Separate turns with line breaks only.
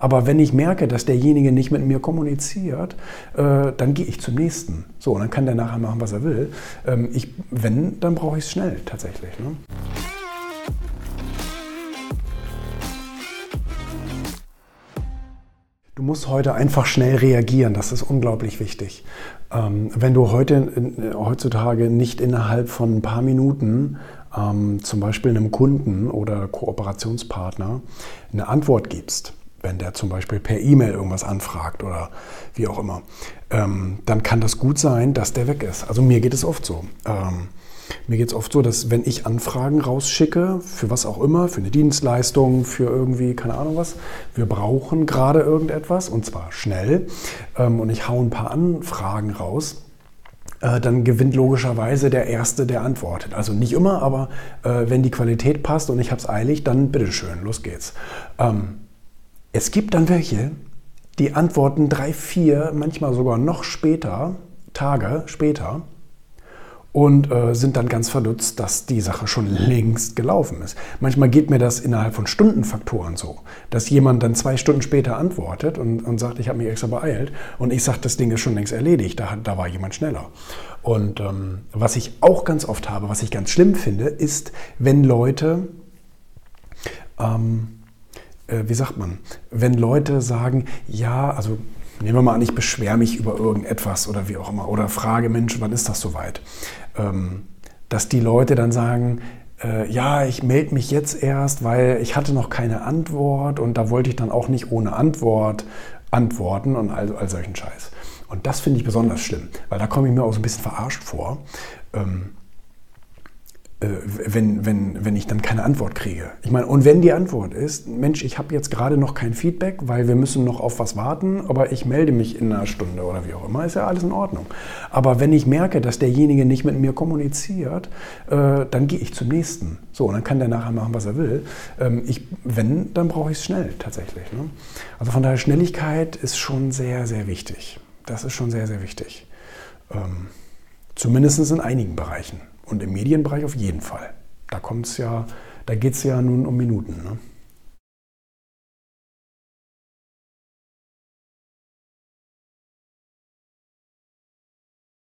Aber wenn ich merke, dass derjenige nicht mit mir kommuniziert, äh, dann gehe ich zum nächsten. So, und dann kann der nachher machen, was er will. Ähm, ich, wenn, dann brauche ich es schnell tatsächlich. Ne? Du musst heute einfach schnell reagieren, das ist unglaublich wichtig. Ähm, wenn du heute, heutzutage nicht innerhalb von ein paar Minuten ähm, zum Beispiel einem Kunden oder Kooperationspartner eine Antwort gibst, wenn der zum Beispiel per E-Mail irgendwas anfragt oder wie auch immer, ähm, dann kann das gut sein, dass der weg ist. Also mir geht es oft so. Ähm, mir geht es oft so, dass wenn ich Anfragen rausschicke, für was auch immer, für eine Dienstleistung, für irgendwie, keine Ahnung was, wir brauchen gerade irgendetwas und zwar schnell ähm, und ich hau ein paar Anfragen raus, äh, dann gewinnt logischerweise der Erste, der antwortet. Also nicht immer, aber äh, wenn die Qualität passt und ich habe es eilig, dann bitteschön, los geht's. Ähm, es gibt dann welche, die antworten drei, vier, manchmal sogar noch später, Tage später, und äh, sind dann ganz verdutzt, dass die Sache schon längst gelaufen ist. Manchmal geht mir das innerhalb von Stundenfaktoren so, dass jemand dann zwei Stunden später antwortet und, und sagt, ich habe mich extra beeilt und ich sage, das Ding ist schon längst erledigt, da, da war jemand schneller. Und ähm, was ich auch ganz oft habe, was ich ganz schlimm finde, ist, wenn Leute ähm, äh, wie sagt man, wenn Leute sagen, ja, also nehmen wir mal an, ich beschwere mich über irgendetwas oder wie auch immer oder frage, Mensch, wann ist das soweit? Ähm, dass die Leute dann sagen, äh, ja, ich melde mich jetzt erst, weil ich hatte noch keine Antwort und da wollte ich dann auch nicht ohne Antwort antworten und all, all solchen Scheiß. Und das finde ich besonders schlimm, weil da komme ich mir auch so ein bisschen verarscht vor. Ähm, äh, wenn, wenn, wenn ich dann keine Antwort kriege. Ich meine, und wenn die Antwort ist, Mensch, ich habe jetzt gerade noch kein Feedback, weil wir müssen noch auf was warten, aber ich melde mich in einer Stunde oder wie auch immer, ist ja alles in Ordnung. Aber wenn ich merke, dass derjenige nicht mit mir kommuniziert, äh, dann gehe ich zum nächsten. So, und dann kann der nachher machen, was er will. Ähm, ich, wenn, dann brauche ich es schnell tatsächlich. Ne? Also von daher, Schnelligkeit ist schon sehr, sehr wichtig. Das ist schon sehr, sehr wichtig. Ähm, zumindest in einigen Bereichen. Und im Medienbereich auf jeden Fall. Da kommt's ja, da geht es ja nun um Minuten. Ne?